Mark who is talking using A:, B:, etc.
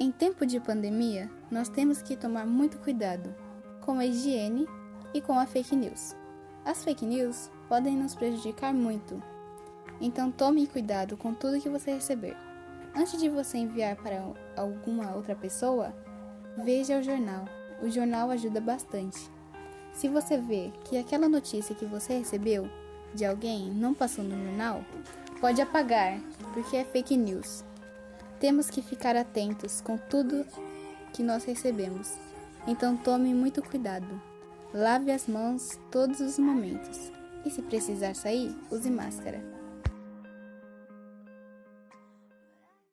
A: Em tempo de pandemia, nós temos que tomar muito cuidado com a higiene e com a fake news. As fake news podem nos prejudicar muito, então tome cuidado com tudo que você receber. Antes de você enviar para alguma outra pessoa, veja o jornal. O jornal ajuda bastante. Se você vê que aquela notícia que você recebeu de alguém não passou no jornal, pode apagar, porque é fake news. Temos que ficar atentos com tudo que nós recebemos. Então tome muito cuidado. Lave as mãos todos os momentos. E se precisar sair, use máscara.